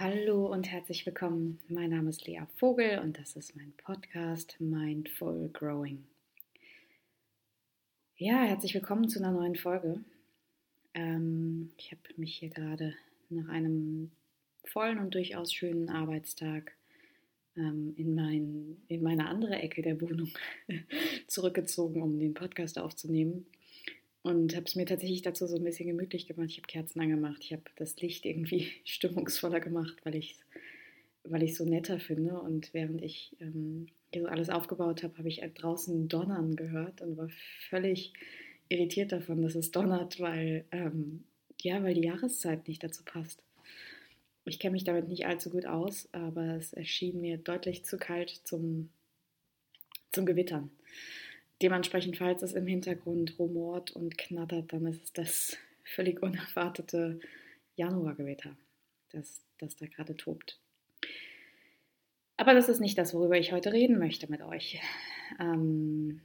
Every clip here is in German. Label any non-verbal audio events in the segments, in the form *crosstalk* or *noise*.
Hallo und herzlich willkommen. Mein Name ist Lea Vogel und das ist mein Podcast Mindful Growing. Ja, herzlich willkommen zu einer neuen Folge. Ähm, ich habe mich hier gerade nach einem vollen und durchaus schönen Arbeitstag ähm, in, mein, in meine andere Ecke der Wohnung *laughs* zurückgezogen, um den Podcast aufzunehmen. Und habe es mir tatsächlich dazu so ein bisschen gemütlich gemacht. Ich habe Kerzen angemacht. Ich habe das Licht irgendwie *laughs* stimmungsvoller gemacht, weil ich es weil so netter finde. Und während ich ähm, hier so alles aufgebaut habe, habe ich draußen Donnern gehört und war völlig irritiert davon, dass es donnert, weil, ähm, ja, weil die Jahreszeit nicht dazu passt. Ich kenne mich damit nicht allzu gut aus, aber es erschien mir deutlich zu kalt zum, zum Gewittern. Dementsprechend, falls es im Hintergrund rumort und knattert, dann ist es das völlig unerwartete Januargewitter, das, das da gerade tobt. Aber das ist nicht das, worüber ich heute reden möchte mit euch. Ähm,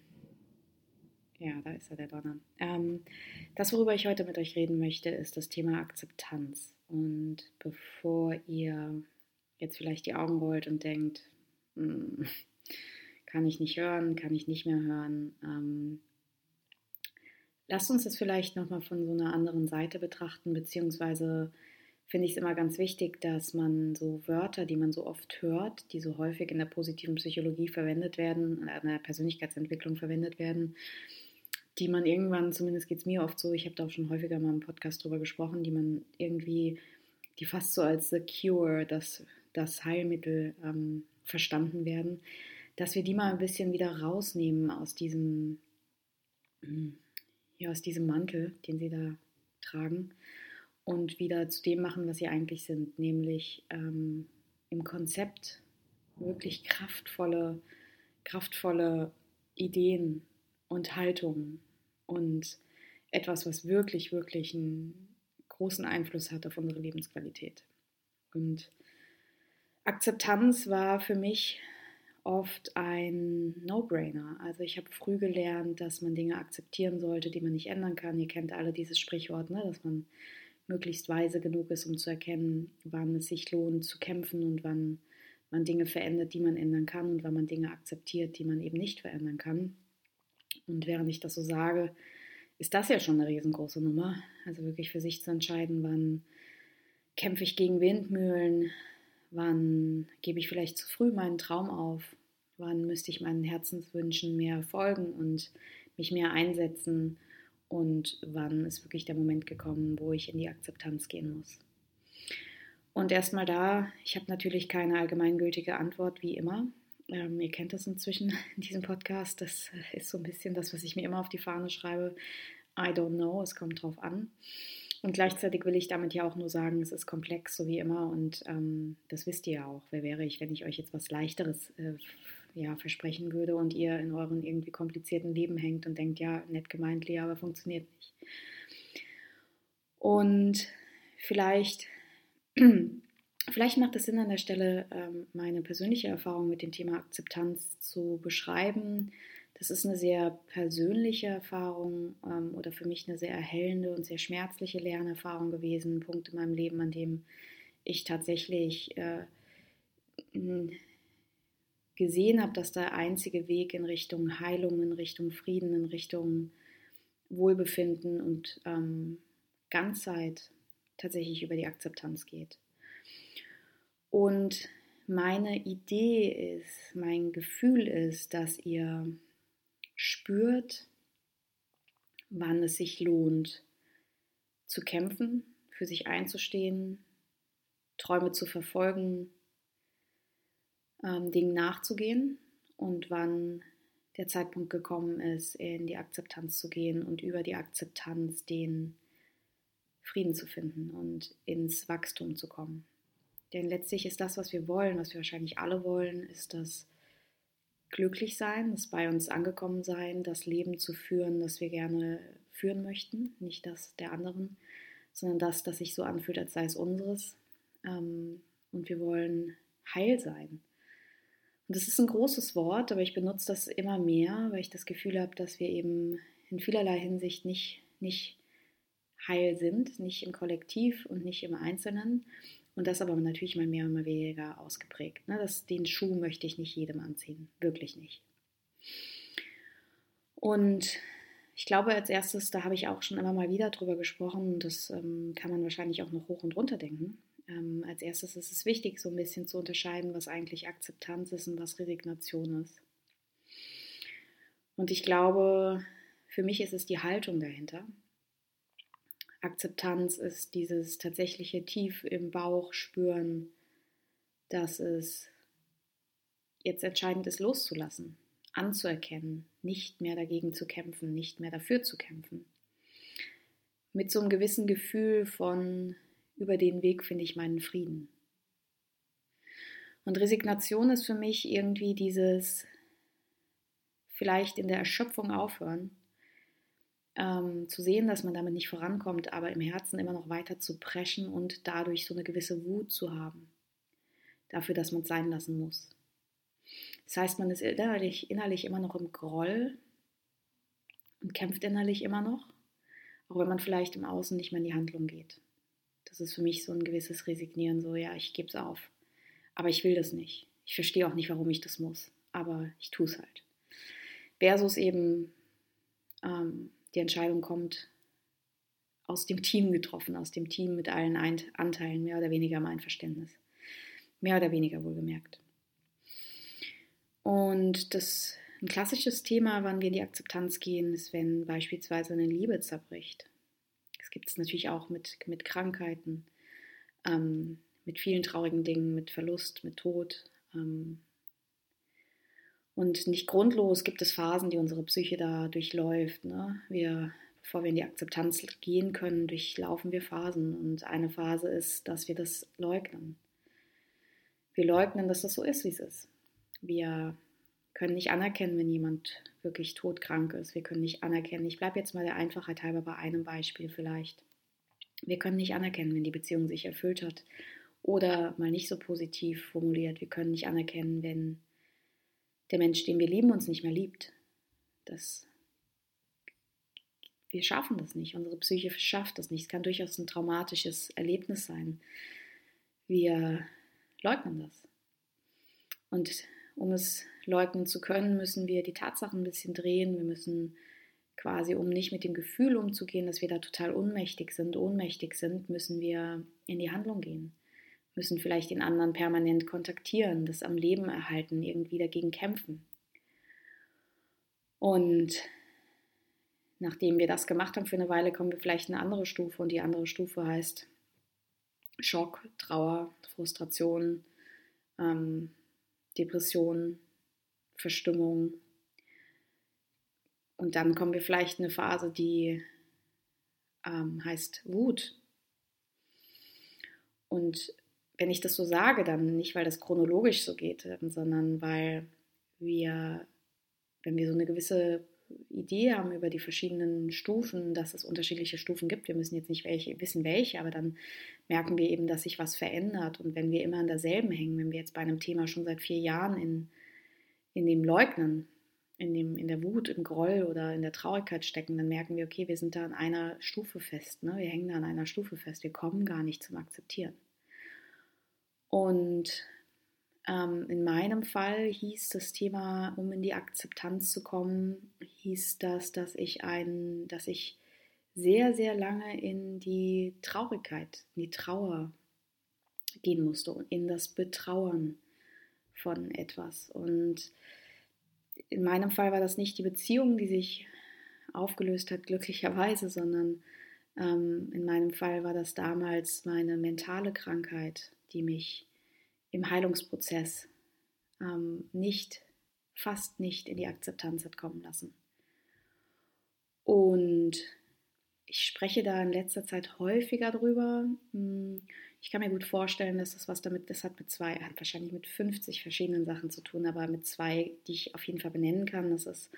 ja, da ist ja der Donner. Ähm, das, worüber ich heute mit euch reden möchte, ist das Thema Akzeptanz. Und bevor ihr jetzt vielleicht die Augen rollt und denkt, hm, kann ich nicht hören, kann ich nicht mehr hören. Ähm, lasst uns das vielleicht nochmal von so einer anderen Seite betrachten, beziehungsweise finde ich es immer ganz wichtig, dass man so Wörter, die man so oft hört, die so häufig in der positiven Psychologie verwendet werden, in der Persönlichkeitsentwicklung verwendet werden, die man irgendwann, zumindest geht es mir oft so, ich habe da auch schon häufiger mal im Podcast drüber gesprochen, die man irgendwie, die fast so als The Cure, das, das Heilmittel ähm, verstanden werden, dass wir die mal ein bisschen wieder rausnehmen aus diesem, hm, ja, aus diesem Mantel, den sie da tragen und wieder zu dem machen, was sie eigentlich sind, nämlich ähm, im Konzept wirklich kraftvolle, kraftvolle Ideen und Haltungen und etwas, was wirklich, wirklich einen großen Einfluss hat auf unsere Lebensqualität. Und Akzeptanz war für mich oft ein No-Brainer. Also ich habe früh gelernt, dass man Dinge akzeptieren sollte, die man nicht ändern kann. Ihr kennt alle dieses Sprichwort, ne? dass man möglichst weise genug ist, um zu erkennen, wann es sich lohnt zu kämpfen und wann man Dinge verändert, die man ändern kann und wann man Dinge akzeptiert, die man eben nicht verändern kann. Und während ich das so sage, ist das ja schon eine riesengroße Nummer. Also wirklich für sich zu entscheiden, wann kämpfe ich gegen Windmühlen, Wann gebe ich vielleicht zu früh meinen Traum auf? Wann müsste ich meinen Herzenswünschen mehr folgen und mich mehr einsetzen? Und wann ist wirklich der Moment gekommen, wo ich in die Akzeptanz gehen muss? Und erstmal da, ich habe natürlich keine allgemeingültige Antwort, wie immer. Ähm, ihr kennt das inzwischen in diesem Podcast. Das ist so ein bisschen das, was ich mir immer auf die Fahne schreibe. I don't know, es kommt drauf an. Und gleichzeitig will ich damit ja auch nur sagen, es ist komplex, so wie immer. Und ähm, das wisst ihr ja auch. Wer wäre ich, wenn ich euch jetzt was Leichteres äh, ja, versprechen würde und ihr in euren irgendwie komplizierten Leben hängt und denkt, ja, nett gemeint, Lea, aber funktioniert nicht. Und vielleicht, *clears throat* vielleicht macht es Sinn an der Stelle, ähm, meine persönliche Erfahrung mit dem Thema Akzeptanz zu beschreiben das ist eine sehr persönliche Erfahrung ähm, oder für mich eine sehr erhellende und sehr schmerzliche Lernerfahrung gewesen. Ein Punkt in meinem Leben, an dem ich tatsächlich äh, gesehen habe, dass der einzige Weg in Richtung Heilung, in Richtung Frieden, in Richtung Wohlbefinden und ähm, Ganzheit tatsächlich über die Akzeptanz geht. Und meine Idee ist, mein Gefühl ist, dass ihr spürt, wann es sich lohnt zu kämpfen, für sich einzustehen, Träume zu verfolgen, ähm, Dingen nachzugehen und wann der Zeitpunkt gekommen ist, in die Akzeptanz zu gehen und über die Akzeptanz den Frieden zu finden und ins Wachstum zu kommen. Denn letztlich ist das, was wir wollen, was wir wahrscheinlich alle wollen, ist das glücklich sein, das bei uns angekommen sein, das Leben zu führen, das wir gerne führen möchten, nicht das der anderen, sondern das, das sich so anfühlt, als sei es unseres. Ähm, und wir wollen heil sein. Und das ist ein großes Wort, aber ich benutze das immer mehr, weil ich das Gefühl habe, dass wir eben in vielerlei Hinsicht nicht, nicht heil sind, nicht im Kollektiv und nicht im Einzelnen. Und das aber natürlich mal mehr und mal weniger ausgeprägt. Ne? Das, den Schuh möchte ich nicht jedem anziehen. Wirklich nicht. Und ich glaube, als erstes, da habe ich auch schon immer mal wieder drüber gesprochen, und das ähm, kann man wahrscheinlich auch noch hoch und runter denken. Ähm, als erstes ist es wichtig, so ein bisschen zu unterscheiden, was eigentlich Akzeptanz ist und was Resignation ist. Und ich glaube, für mich ist es die Haltung dahinter. Akzeptanz ist dieses tatsächliche tief im Bauch spüren, dass es jetzt entscheidend ist, loszulassen, anzuerkennen, nicht mehr dagegen zu kämpfen, nicht mehr dafür zu kämpfen. Mit so einem gewissen Gefühl von, über den Weg finde ich meinen Frieden. Und Resignation ist für mich irgendwie dieses vielleicht in der Erschöpfung aufhören ähm, zu sehen, dass man damit nicht vorankommt, aber im Herzen immer noch weiter zu preschen und dadurch so eine gewisse Wut zu haben. Dafür, dass man es sein lassen muss. Das heißt, man ist innerlich, innerlich immer noch im Groll und kämpft innerlich immer noch, auch wenn man vielleicht im Außen nicht mehr in die Handlung geht. Das ist für mich so ein gewisses Resignieren, so ja, ich gebe es auf. Aber ich will das nicht. Ich verstehe auch nicht, warum ich das muss, aber ich tue es halt. Versus eben ähm, die Entscheidung kommt aus dem Team getroffen, aus dem Team mit allen Anteilen, mehr oder weniger mein Verständnis. Mehr oder weniger wohlgemerkt. Und das ein klassisches Thema, wann wir in die Akzeptanz gehen, ist, wenn beispielsweise eine Liebe zerbricht. Das gibt es natürlich auch mit, mit Krankheiten, ähm, mit vielen traurigen Dingen, mit Verlust, mit Tod. Ähm, und nicht grundlos gibt es Phasen, die unsere Psyche da durchläuft. Ne? Wir, bevor wir in die Akzeptanz gehen können, durchlaufen wir Phasen. Und eine Phase ist, dass wir das leugnen. Wir leugnen, dass das so ist, wie es ist. Wir können nicht anerkennen, wenn jemand wirklich todkrank ist. Wir können nicht anerkennen. Ich bleibe jetzt mal der Einfachheit halber bei einem Beispiel vielleicht. Wir können nicht anerkennen, wenn die Beziehung sich erfüllt hat. Oder mal nicht so positiv formuliert. Wir können nicht anerkennen, wenn der Mensch, den wir lieben, uns nicht mehr liebt. Das, wir schaffen das nicht. Unsere Psyche schafft das nicht. Es kann durchaus ein traumatisches Erlebnis sein. Wir leugnen das. Und um es leugnen zu können, müssen wir die Tatsachen ein bisschen drehen. Wir müssen quasi, um nicht mit dem Gefühl umzugehen, dass wir da total ohnmächtig sind, ohnmächtig sind, müssen wir in die Handlung gehen müssen vielleicht den anderen permanent kontaktieren, das am Leben erhalten, irgendwie dagegen kämpfen. Und nachdem wir das gemacht haben für eine Weile, kommen wir vielleicht in eine andere Stufe und die andere Stufe heißt Schock, Trauer, Frustration, ähm, Depression, Verstimmung. Und dann kommen wir vielleicht in eine Phase, die ähm, heißt Wut. Und wenn ich das so sage, dann nicht, weil das chronologisch so geht, ähm, sondern weil wir, wenn wir so eine gewisse Idee haben über die verschiedenen Stufen, dass es unterschiedliche Stufen gibt. Wir müssen jetzt nicht welche, wissen welche, aber dann merken wir eben, dass sich was verändert. Und wenn wir immer an derselben hängen, wenn wir jetzt bei einem Thema schon seit vier Jahren in, in dem Leugnen, in, dem, in der Wut, im Groll oder in der Traurigkeit stecken, dann merken wir, okay, wir sind da an einer Stufe fest. Ne? Wir hängen da an einer Stufe fest. Wir kommen gar nicht zum Akzeptieren. Und ähm, in meinem Fall hieß das Thema, um in die Akzeptanz zu kommen, hieß das, dass ich ein, dass ich sehr, sehr lange in die Traurigkeit, in die Trauer gehen musste, in das Betrauern von etwas. Und in meinem Fall war das nicht die Beziehung, die sich aufgelöst hat, glücklicherweise, sondern ähm, in meinem Fall war das damals meine mentale Krankheit, die mich im Heilungsprozess ähm, nicht, fast nicht in die Akzeptanz hat kommen lassen. Und ich spreche da in letzter Zeit häufiger drüber. Hm, ich kann mir gut vorstellen, dass das was damit, das hat mit zwei, hat wahrscheinlich mit 50 verschiedenen Sachen zu tun, aber mit zwei, die ich auf jeden Fall benennen kann. Das ist,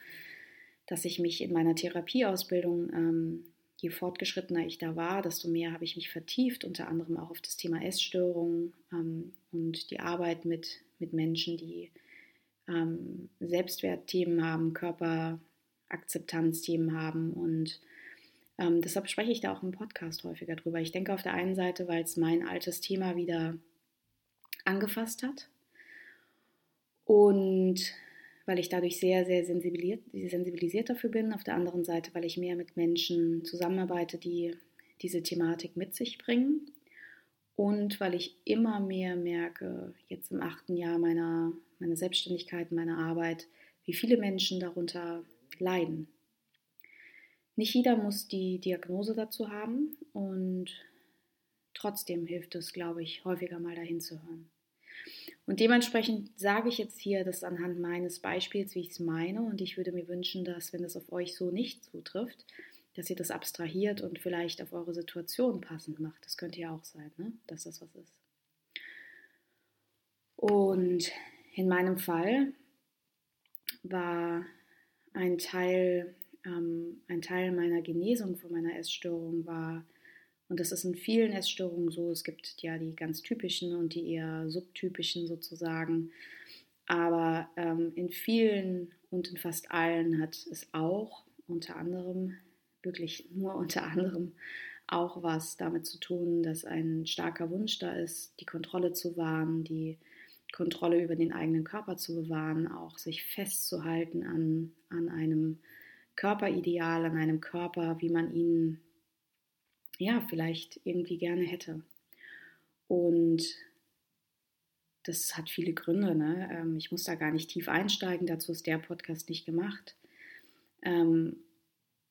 dass ich mich in meiner Therapieausbildung ähm, je fortgeschrittener ich da war, desto mehr habe ich mich vertieft, unter anderem auch auf das Thema Essstörungen ähm, und die Arbeit mit, mit Menschen, die ähm, Selbstwertthemen haben, Körperakzeptanzthemen haben und Ähm, deshalb spreche ich da auch im Podcast häufiger drüber. Ich denke auf der einen Seite, weil es mein altes Thema wieder angefasst hat und weil ich dadurch sehr, sehr sensibilisiert, sensibilisiert dafür bin. Auf der anderen Seite, weil ich mehr mit Menschen zusammenarbeite, die diese Thematik mit sich bringen. Und weil ich immer mehr merke, jetzt im achten Jahr meiner, meiner Selbstständigkeit, meiner Arbeit, wie viele Menschen darunter leiden. Nicht jeder muss die Diagnose dazu haben und trotzdem hilft es, glaube ich, häufiger mal dahin zu hören. Und dementsprechend sage ich jetzt hier das anhand meines Beispiels, wie ich es meine. Und ich würde mir wünschen, dass, wenn es auf euch so nicht zutrifft, dass ihr das abstrahiert und vielleicht auf eure Situation passend macht. Das könnte ja auch sein, ne? dass das was ist. Und in meinem Fall war ein Teil, ähm, ein Teil meiner Genesung von meiner Essstörung war, und das ist in vielen Essstörungen so, es gibt ja die ganz typischen und die eher subtypischen sozusagen, aber ähm, in vielen und in fast allen hat es auch unter anderem wirklich nur unter anderem auch was damit zu tun, dass ein starker Wunsch da ist, die Kontrolle zu wahren, die Kontrolle über den eigenen Körper zu bewahren, auch sich festzuhalten an, an einem Körperideal, an einem Körper, wie man ihn ja vielleicht irgendwie gerne hätte. Und das hat viele Gründe. Ne? Ähm, ich muss da gar nicht tief einsteigen, dazu ist der Podcast nicht gemacht. Ähm,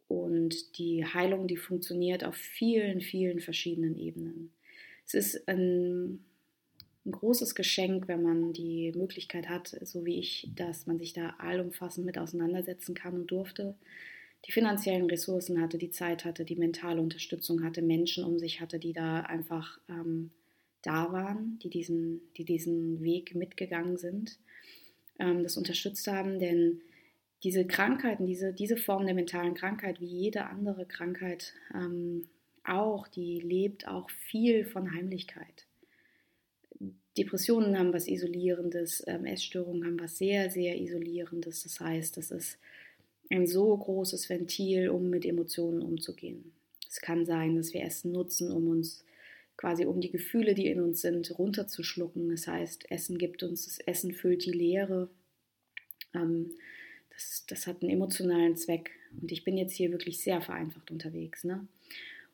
und die Heilung, die funktioniert auf vielen, vielen verschiedenen Ebenen. Es ist ein, ein großes Geschenk, wenn man die Möglichkeit hat, so wie ich, dass man sich da allumfassend mit auseinandersetzen kann und durfte, die finanziellen Ressourcen hatte, die Zeit hatte, die mentale Unterstützung hatte, Menschen um sich hatte, die da einfach ähm, da waren, die diesen, die diesen Weg mitgegangen sind, ähm, das unterstützt haben, denn diese Krankheiten, diese, diese Form der mentalen Krankheit, wie jede andere Krankheit ähm, auch, die lebt auch viel von Heimlichkeit. Depressionen haben was Isolierendes, ähm, Essstörungen haben was sehr, sehr Isolierendes. Das heißt, das ist ein so großes Ventil, um mit Emotionen umzugehen. Es kann sein, dass wir Essen nutzen, um uns quasi um die Gefühle, die in uns sind, runterzuschlucken. Das heißt, Essen gibt uns, das Essen füllt die Leere. Ähm, das, das hat einen emotionalen Zweck. Und ich bin jetzt hier wirklich sehr vereinfacht unterwegs. Ne?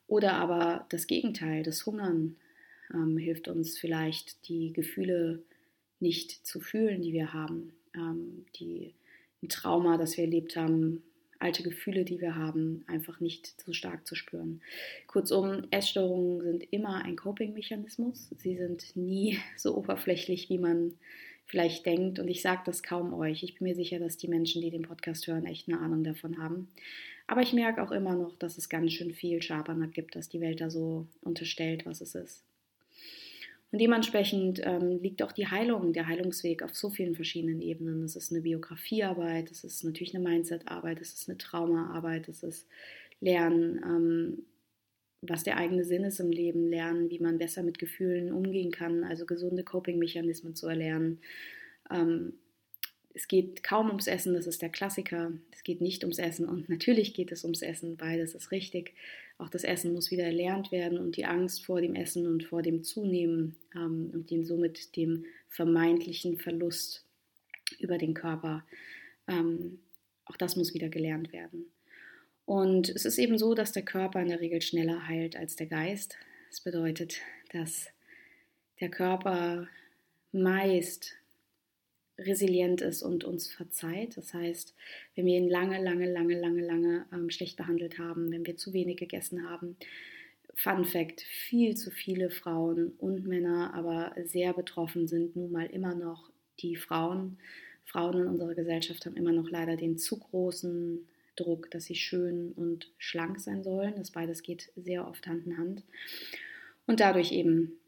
Oder aber das Gegenteil, das Hungern ähm, hilft uns vielleicht, die Gefühle nicht zu fühlen, die wir haben. Ähm, die, ein Trauma, das wir erlebt haben, alte Gefühle, die wir haben, einfach nicht so stark zu spüren. Kurzum, Essstörungen sind immer ein Coping-Mechanismus. Sie sind nie *laughs* so oberflächlich, wie man vielleicht denkt. Und ich sage das kaum euch. Ich bin mir sicher, dass die Menschen, die den Podcast hören, echt eine Ahnung davon haben. Aber ich merke auch immer noch, dass es ganz schön viel Schabernack gibt, dass die Welt da so unterstellt, was es ist. Und dementsprechend ähm, liegt auch die Heilung, der Heilungsweg auf so vielen verschiedenen Ebenen. Das ist eine Biografiearbeit, das ist natürlich eine Mindsetarbeit, das ist eine Traumaarbeit, das ist Lernen, ähm, was der eigene Sinn ist im Leben, lernen, wie man besser mit Gefühlen umgehen kann, also gesunde Coping-Mechanismen zu erlernen. Ähm, es geht kaum ums Essen, das ist der Klassiker. Es geht nicht ums Essen und natürlich geht es ums Essen, beides ist richtig. Auch das Essen muss wieder erlernt werden und die Angst vor dem Essen und vor dem Zunehmen ähm, und dem, somit dem vermeintlichen Verlust über den Körper, ähm, auch das muss wieder gelernt werden. Und es ist eben so, dass der Körper in der Regel schneller heilt als der Geist. Das bedeutet, dass der Körper meist resilient ist und uns verzeiht. Das heißt, wenn wir ihn lange, lange, lange, lange, lange ähm, schlecht behandelt haben, wenn wir zu wenig gegessen haben, Fun Fact, viel zu viele Frauen und Männer, aber sehr betroffen sind nun mal immer noch die Frauen. Frauen in unserer Gesellschaft haben immer noch leider den zu großen Druck, dass sie schön und schlank sein sollen. Das beides geht sehr oft Hand in Hand. Und dadurch eben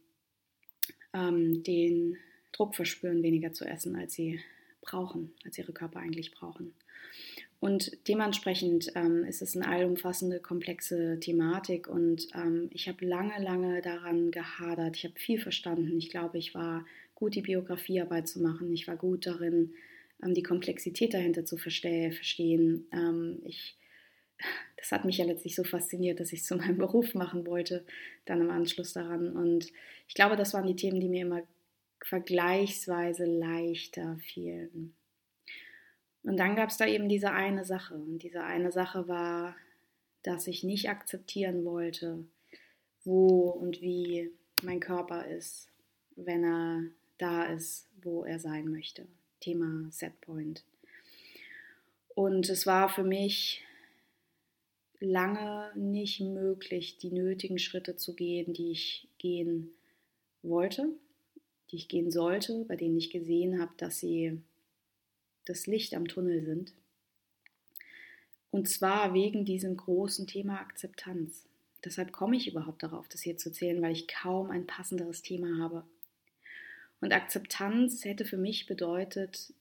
ähm, den Druck verspüren, weniger zu essen, als sie brauchen, als ihre Körper eigentlich brauchen. Und dementsprechend ähm, ist es eine allumfassende, komplexe Thematik und ähm, ich habe lange, lange daran gehadert. Ich habe viel verstanden. Ich glaube, ich war gut, die Biografiearbeit zu machen. Ich war gut darin, ähm, die Komplexität dahinter zu verstehen. Ähm, ich, das hat mich ja letztlich so fasziniert, dass ich es zu meinem *laughs* Beruf machen wollte, dann im Anschluss daran. Und ich glaube, das waren die Themen, die mir immer vergleichsweise leichter fielen. Und dann gab es da eben diese eine Sache. Und diese eine Sache war, dass ich nicht akzeptieren wollte, wo und wie mein Körper ist, wenn er da ist, wo er sein möchte. Thema Setpoint. Und es war für mich lange nicht möglich, die nötigen Schritte zu gehen, die ich gehen wollte, die ich gehen sollte, bei denen ich gesehen habe, dass sie das Licht am Tunnel sind. Und zwar wegen diesem großen Thema Akzeptanz. Deshalb komme ich überhaupt darauf, das hier zu zählen, weil ich kaum ein passenderes Thema habe. Und Akzeptanz hätte für mich bedeutet,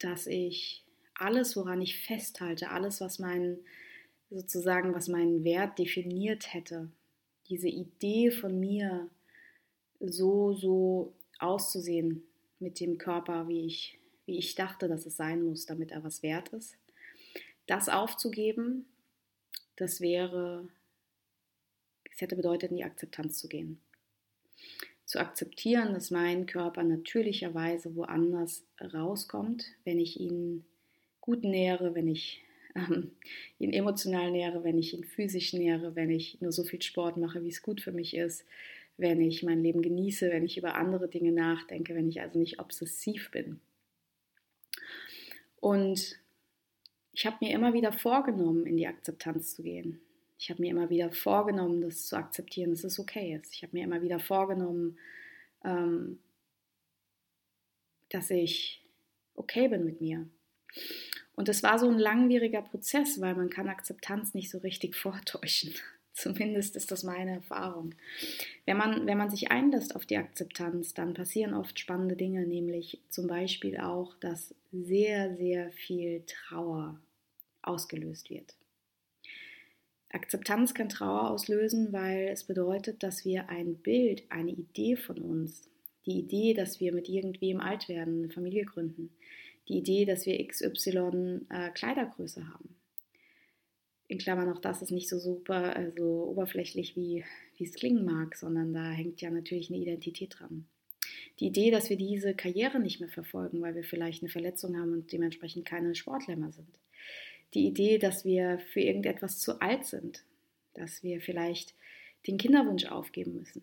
dass ich alles, woran ich festhalte, alles, was mein sozusagen, was meinen Wert definiert hätte, diese Idee von mir, so, so auszusehen mit dem Körper, wie ich, wie ich dachte, dass es sein muss, damit er was wert ist, das aufzugeben, das wäre, es hätte bedeutet, in die Akzeptanz zu gehen. Zu akzeptieren, dass mein Körper natürlicherweise woanders rauskommt, wenn ich ihn gut nähere, wenn ich ähm, ihn emotional nähere, wenn ich ihn physisch nähere, wenn ich nur so viel Sport mache, wie es gut für mich ist, wenn ich mein Leben genieße, wenn ich über andere Dinge nachdenke, wenn ich also nicht obsessiv bin. Und ich habe mir immer wieder vorgenommen, in die Akzeptanz zu gehen. Ich habe mir immer wieder vorgenommen, das zu akzeptieren, dass es okay ist. Ich habe mir immer wieder vorgenommen, ähm, dass ich okay bin mit mir. Und das war so ein langwieriger Prozess, weil man kann Akzeptanz nicht so richtig *laughs* vortäuschen. Zumindest ist das meine Erfahrung. Wenn man, wenn man sich einlässt auf die Akzeptanz, dann passieren oft spannende Dinge, nämlich zum Beispiel auch, dass sehr, sehr viel Trauer ausgelöst wird. Akzeptanz kann Trauer auslösen, weil es bedeutet, dass wir ein Bild, eine Idee von uns, die Idee, dass wir mit irgendwem alt werden, eine Familie gründen, die Idee, dass wir XY äh, Kleidergröße haben. In Klammern auch das ist nicht so super, also oberflächlich wie, wie es klingen mag, sondern da hängt ja natürlich eine Identität dran. Die Idee, dass wir diese Karriere nicht mehr verfolgen, weil wir vielleicht eine Verletzung haben und dementsprechend keine Sportler mehr sind. Die Idee, dass wir für irgendetwas zu alt sind, dass wir vielleicht den Kinderwunsch aufgeben müssen.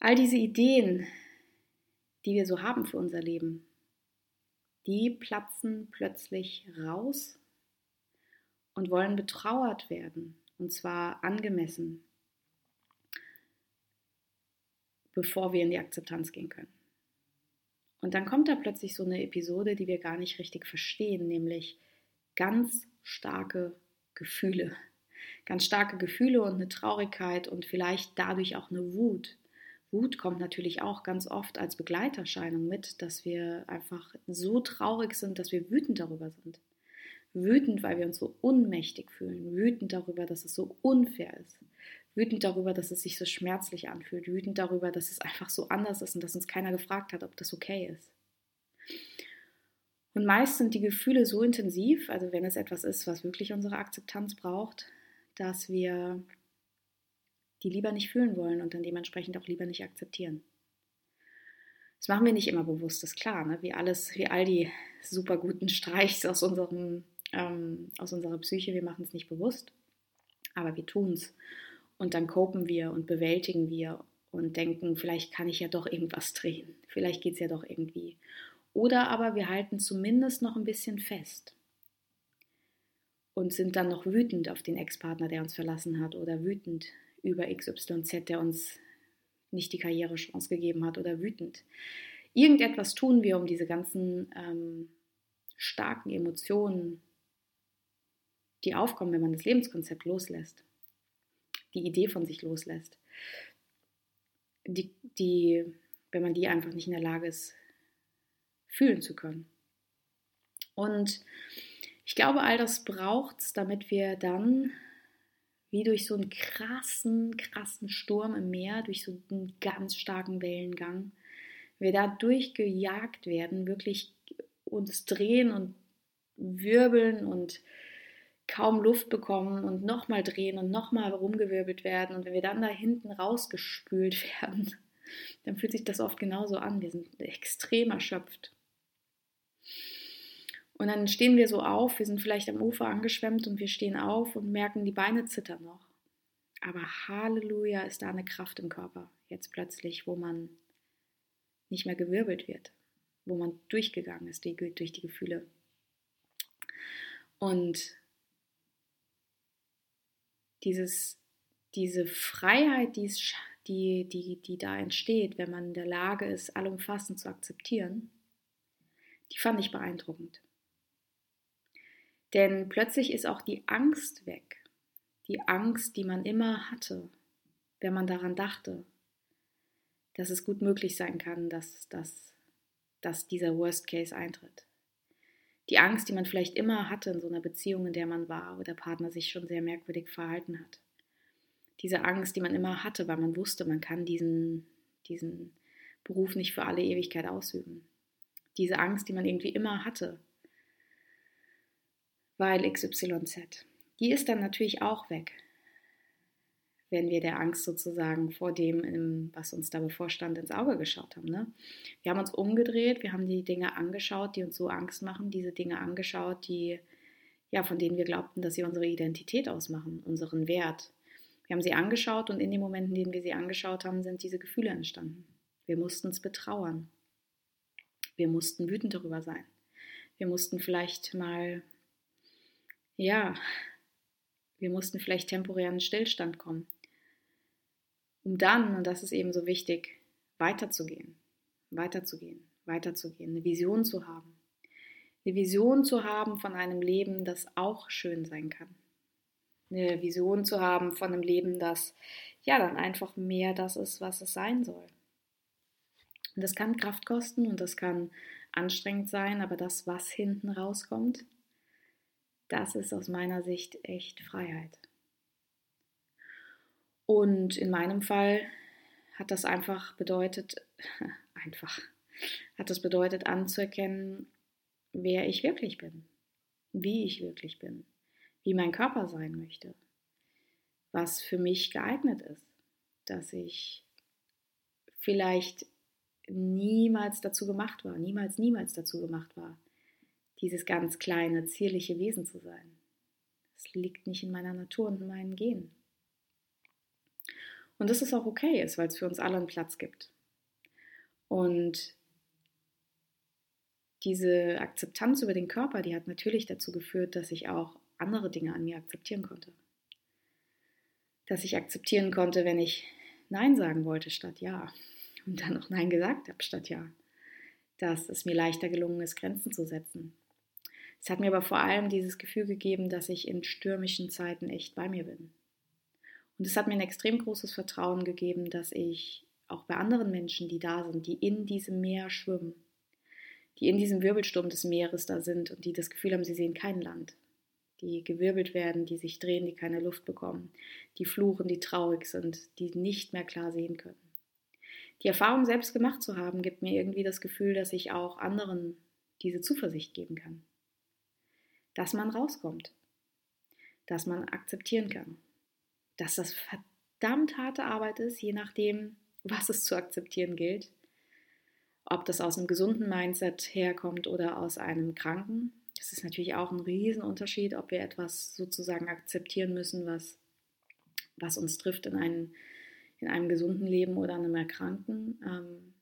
All diese Ideen, die wir so haben für unser Leben, die platzen plötzlich raus und wollen betrauert werden, und zwar angemessen, bevor wir in die Akzeptanz gehen können. Und dann kommt da plötzlich so eine Episode, die wir gar nicht richtig verstehen, nämlich ganz starke Gefühle. Ganz starke Gefühle und eine Traurigkeit und vielleicht dadurch auch eine Wut. Wut kommt natürlich auch ganz oft als Begleiterscheinung mit, dass wir einfach so traurig sind, dass wir wütend darüber sind. Wütend, weil wir uns so unmächtig fühlen. Wütend darüber, dass es so unfair ist. Wütend darüber, dass es sich so schmerzlich anfühlt. Wütend darüber, dass es einfach so anders ist und dass uns keiner gefragt hat, ob das okay ist. Und meist sind die Gefühle so intensiv, also wenn es etwas ist, was wirklich unsere Akzeptanz braucht, dass wir die lieber nicht fühlen wollen und dann dementsprechend auch lieber nicht akzeptieren. Das machen wir nicht immer bewusst, das ist klar, ne? wie alles, wie all die super guten Streichs aus, unserem, ähm, aus unserer Psyche, wir machen es nicht bewusst, aber wir tun es. Und dann kopen wir und bewältigen wir und denken, vielleicht kann ich ja doch irgendwas drehen, vielleicht geht es ja doch irgendwie. Oder aber wir halten zumindest noch ein bisschen fest und sind dann noch wütend auf den Ex-Partner, der uns verlassen hat, oder wütend über XYZ, der uns nicht die Karrierechance gegeben hat oder wütend. Irgendetwas tun wir, um diese ganzen ähm, starken Emotionen, die aufkommen, wenn man das Lebenskonzept loslässt, die Idee von sich loslässt, die, die, wenn man die einfach nicht in der Lage ist, fühlen zu können. Und ich glaube, all das braucht es, damit wir dann wie durch so einen krassen, krassen Sturm im Meer, durch so einen ganz starken Wellengang, wir da durchgejagt werden, wirklich uns drehen und wirbeln und kaum Luft bekommen und nochmal drehen und nochmal rumgewirbelt werden. Und wenn wir dann da hinten rausgespült *laughs* werden, dann fühlt sich das oft genauso an. Wir sind extrem erschöpft. Und dann stehen wir so auf, wir sind vielleicht am Ufer angeschwemmt und wir stehen auf und merken, die Beine zittern noch. Aber Halleluja ist da eine Kraft im Körper, jetzt plötzlich, wo man nicht mehr gewirbelt wird, wo man durchgegangen ist die, durch die Gefühle. Und dieses, diese Freiheit, die, die, die, die da entsteht, wenn man in der Lage ist, allumfassend zu akzeptieren, die fand ich beeindruckend. Denn plötzlich ist auch die Angst weg. Die Angst, die man immer hatte, wenn man daran dachte, dass es gut möglich sein kann, dass, dass, dass dieser Worst Case eintritt. Die Angst, die man vielleicht immer hatte in so einer Beziehung, in der man war, wo der Partner sich schon sehr merkwürdig verhalten hat. Diese Angst, die man immer hatte, weil man wusste, man kann diesen, diesen Beruf nicht für alle Ewigkeit ausüben. Diese Angst, die man irgendwie immer hatte, weil XYZ. Die ist dann natürlich auch weg, wenn wir der Angst sozusagen vor dem, was uns da bevorstand, ins Auge geschaut haben. Ne? Wir haben uns umgedreht, wir haben die Dinge angeschaut, die uns so Angst machen, diese Dinge angeschaut, die, ja, von denen wir glaubten, dass sie unsere Identität ausmachen, unseren Wert. Wir haben sie angeschaut und in den Momenten, in denen wir sie angeschaut haben, sind diese Gefühle entstanden. Wir mussten es betrauern. Wir mussten wütend darüber sein. Wir mussten vielleicht mal ja, wir mussten vielleicht temporär in Stillstand kommen, um dann, und das ist eben so wichtig, weiterzugehen, weiterzugehen, weiterzugehen, eine Vision zu haben. Eine Vision zu haben von einem Leben, das auch schön sein kann. Eine Vision zu haben von einem Leben, das ja dann einfach mehr das ist, was es sein soll. Und das kann Kraft kosten und das kann anstrengend sein, aber das, was hinten rauskommt, das ist aus meiner Sicht echt Freiheit. Und in meinem Fall hat das einfach bedeutet, *laughs* einfach, hat das bedeutet anzuerkennen, wer ich wirklich bin, wie ich wirklich bin, wie mein Körper sein möchte, was für mich geeignet ist, dass ich vielleicht niemals dazu gemacht war, niemals, niemals dazu gemacht war, dieses ganz kleine, zierliche Wesen zu sein. Es liegt nicht in meiner Natur und in meinen Genen. Und das ist auch okay ist, weil es für uns alle einen Platz gibt. Und diese Akzeptanz über den Körper, die hat natürlich dazu geführt, dass ich auch andere Dinge an mir akzeptieren konnte. Dass ich akzeptieren konnte, wenn ich Nein sagen wollte statt Ja und dann auch Nein gesagt habe statt Ja. Dass es mir leichter gelungen ist, Grenzen zu setzen. Es hat mir aber vor allem dieses Gefühl gegeben, dass ich in stürmischen Zeiten echt bei mir bin. Und es hat mir ein extrem großes Vertrauen gegeben, dass ich auch bei anderen Menschen, die da sind, die in diesem Meer schwimmen, die in diesem Wirbelsturm des Meeres da sind und die das Gefühl haben, sie sehen kein Land, die gewirbelt werden, die sich drehen, die keine Luft bekommen, die fluchen, die traurig sind, die nicht mehr klar sehen können. Die Erfahrung selbst gemacht zu haben, gibt mir irgendwie das Gefühl, dass ich auch anderen diese Zuversicht geben kann. Dass man rauskommt, dass man akzeptieren kann, dass das verdammt harte Arbeit ist, je nachdem, was es zu akzeptieren gilt, ob das aus einem gesunden Mindset herkommt oder aus einem kranken. Das ist natürlich auch ein Riesenunterschied, ob wir etwas sozusagen akzeptieren müssen, was, was uns trifft in, einen, in einem gesunden Leben oder einem Erkrankten. Ähm,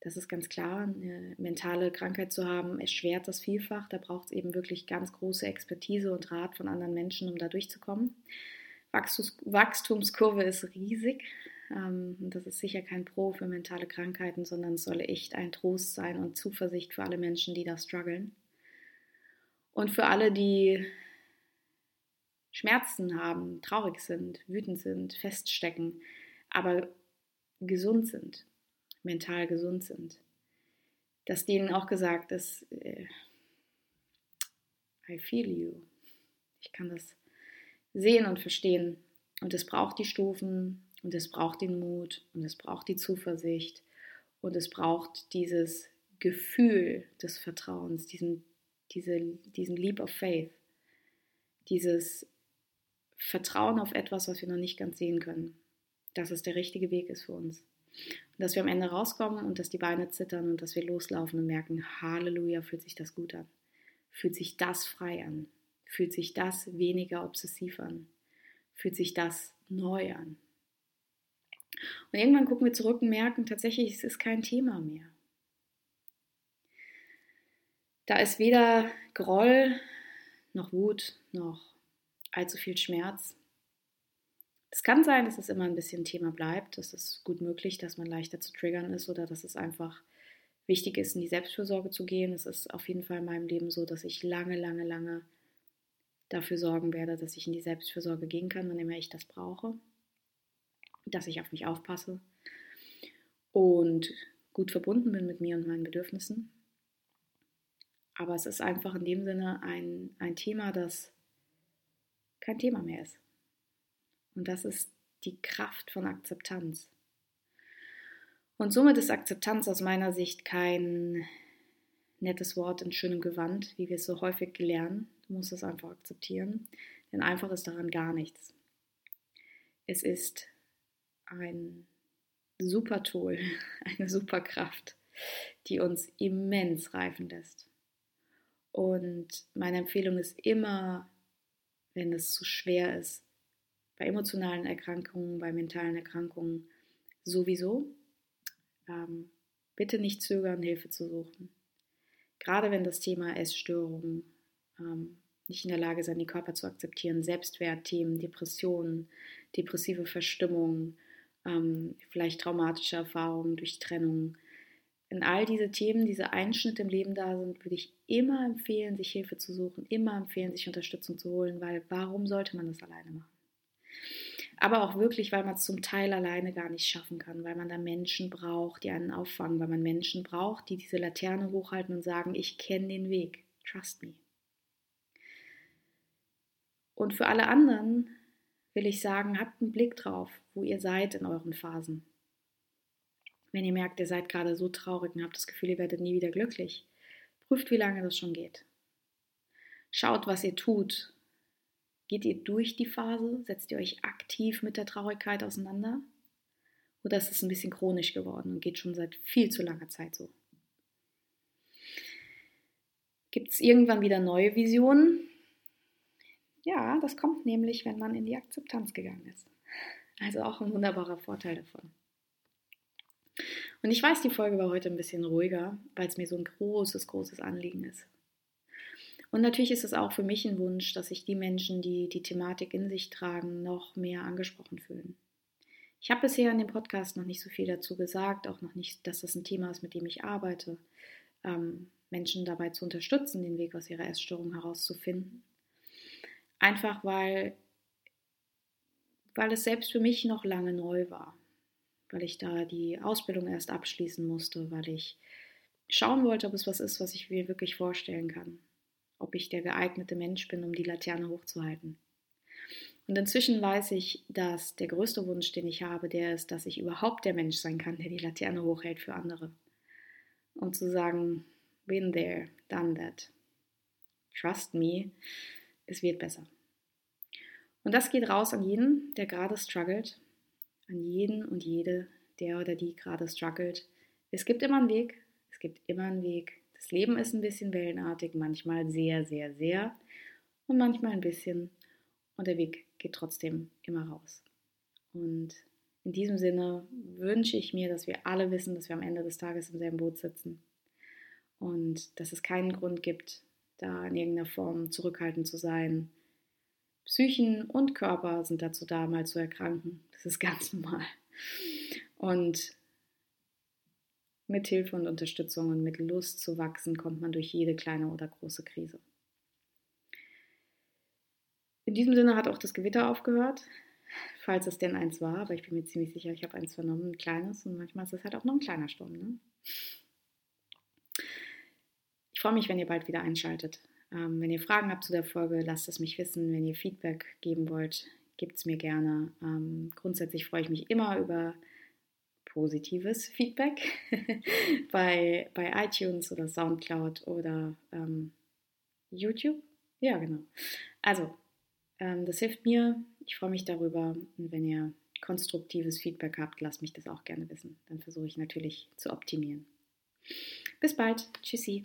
das ist ganz klar. Eine mentale Krankheit zu haben, erschwert das vielfach. Da braucht es eben wirklich ganz große Expertise und Rat von anderen Menschen, um da durchzukommen. Wachstums Wachstumskurve ist riesig. Ähm, das ist sicher kein Pro für mentale Krankheiten, sondern es soll echt ein Trost sein und Zuversicht für alle Menschen, die da strugglen. Und für alle, die Schmerzen haben, traurig sind, wütend sind, feststecken, aber gesund sind mental gesund sind. Dass denen auch gesagt ist, äh, I feel you. Ich kann das sehen und verstehen. Und es braucht die Stufen und es braucht den Mut und es braucht die Zuversicht und es braucht dieses Gefühl des Vertrauens, diesen, diese, diesen Leap of Faith, dieses Vertrauen auf etwas, was wir noch nicht ganz sehen können, dass es der richtige Weg ist für uns. Und dass wir am Ende rauskommen und dass die Beine zittern und dass wir loslaufen und merken, Halleluja, fühlt sich das gut an. Fühlt sich das frei an. Fühlt sich das weniger obsessiv an. Fühlt sich das neu an. Und irgendwann gucken wir zurück und merken tatsächlich, es ist kein Thema mehr. Da ist weder Groll noch Wut noch allzu viel Schmerz. Es kann sein, dass es immer ein bisschen Thema bleibt. Das ist gut möglich, dass man leichter zu triggern ist oder dass es einfach wichtig ist, in die Selbstfürsorge zu gehen. Es ist auf jeden Fall in meinem Leben so, dass ich lange, lange, lange dafür sorgen werde, dass ich in die Selbstfürsorge gehen kann, wann immer ich das brauche. Dass ich auf mich aufpasse und gut verbunden bin mit mir und meinen Bedürfnissen. Aber es ist einfach in dem Sinne ein, ein Thema, das kein Thema mehr ist. Und das ist die Kraft von Akzeptanz. Und somit ist Akzeptanz aus meiner Sicht kein nettes Wort in schönem Gewand, wie wir es so häufig lernen. Du musst es einfach akzeptieren, denn einfach ist daran gar nichts. Es ist ein super Tool, *laughs* eine super Kraft, die uns immens reifen lässt. Und meine Empfehlung ist immer, wenn es zu schwer ist, bei emotionalen Erkrankungen, bei mentalen Erkrankungen sowieso, ähm, bitte nicht zögern, Hilfe zu suchen. Gerade wenn das Thema Essstörungen, nicht in der Lage sein, den Körper zu akzeptieren, Selbstwertthemen, Depressionen, depressive Verstimmung, ähm, vielleicht traumatische Erfahrungen durch Trennung, wenn all diese Themen, diese Einschnitte im Leben da sind, würde ich immer empfehlen, sich Hilfe zu suchen, immer empfehlen, sich Unterstützung zu holen, weil warum sollte man das alleine machen? Aber auch wirklich, weil man es zum Teil alleine gar nicht schaffen kann, weil man da Menschen braucht, die einen auffangen, weil man Menschen braucht, die diese Laterne hochhalten und sagen, ich kenne den Weg, trust me. Und für alle anderen will ich sagen, habt einen Blick drauf, wo ihr seid in euren Phasen. Wenn ihr merkt, ihr seid gerade so traurig und habt das Gefühl, ihr werdet nie wieder glücklich, prüft, wie lange das schon geht. Schaut, was ihr tut. Geht ihr durch die Phase? Setzt ihr euch aktiv mit der Traurigkeit auseinander? Oder ist es ein bisschen chronisch geworden und geht schon seit viel zu langer Zeit so? Gibt es irgendwann wieder neue Visionen? Ja, das kommt nämlich, wenn man in die Akzeptanz gegangen ist. Also auch ein wunderbarer Vorteil davon. Und ich weiß, die Folge war heute ein bisschen ruhiger, weil es mir so ein großes, großes Anliegen ist. Und natürlich ist es auch für mich ein Wunsch, dass sich die Menschen, die die Thematik in sich tragen, noch mehr angesprochen fühlen. Ich habe bisher in dem Podcast noch nicht so viel dazu gesagt, auch noch nicht, dass das ein Thema ist, mit dem ich arbeite, ähm, Menschen dabei zu unterstützen, den Weg aus ihrer Essstörung herauszufinden. Einfach weil, weil es selbst für mich noch lange neu war weil ich da die Ausbildung erst abschließen musste, weil ich schauen wollte, ob es was ist, was ich mir wirklich vorstellen kann. Ob ich der geeignete Mensch bin, um die Laterne hochzuhalten. Und inzwischen weiß ich, dass der größte Wunsch, den ich habe, der ist, dass ich überhaupt der Mensch sein kann, der die Laterne hochhält für andere. Und zu sagen, been there, done that. Trust me, es wird besser. Und das geht raus an jeden, der gerade struggelt, an jeden und jede, der oder die gerade struggelt. Es gibt immer einen Weg, es gibt immer einen Weg. Das Leben ist ein bisschen wellenartig, manchmal sehr, sehr, sehr und manchmal ein bisschen. Und der Weg geht trotzdem immer raus. Und in diesem Sinne wünsche ich mir, dass wir alle wissen, dass wir am Ende des Tages im selben Boot sitzen und dass es keinen Grund gibt, da in irgendeiner Form zurückhaltend zu sein, Psychen und Körper sind dazu da, mal zu erkranken. Das ist *laughs* ganz normal. Und mit Hilfe und Unterstützung und mit Lust zu wachsen, kommt man durch jede kleine oder große Krise. In diesem Sinne hat auch das Gewitter aufgehört, falls es denn eins war, aber ich bin mir ziemlich sicher, ich habe eins vernommen, ein kleines und manchmal ist es halt auch noch ein kleiner Sturm. Ne? Ich freue mich, wenn ihr bald wieder einschaltet. Ähm, wenn ihr Fragen habt zu der Folge, lasst es mich wissen. Wenn ihr Feedback geben wollt, gebt es mir gerne. Ähm, grundsätzlich freue ich mich immer über positives Feedback *laughs* bei, bei iTunes oder Soundcloud oder ähm, YouTube. Ja, genau. Also, Ähm, das hilft mir. Ich freue mich darüber. Und wenn ihr konstruktives Feedback habt, lasst mich das auch gerne wissen. Dann versuche ich natürlich zu optimieren. Bis bald. Tschüssi.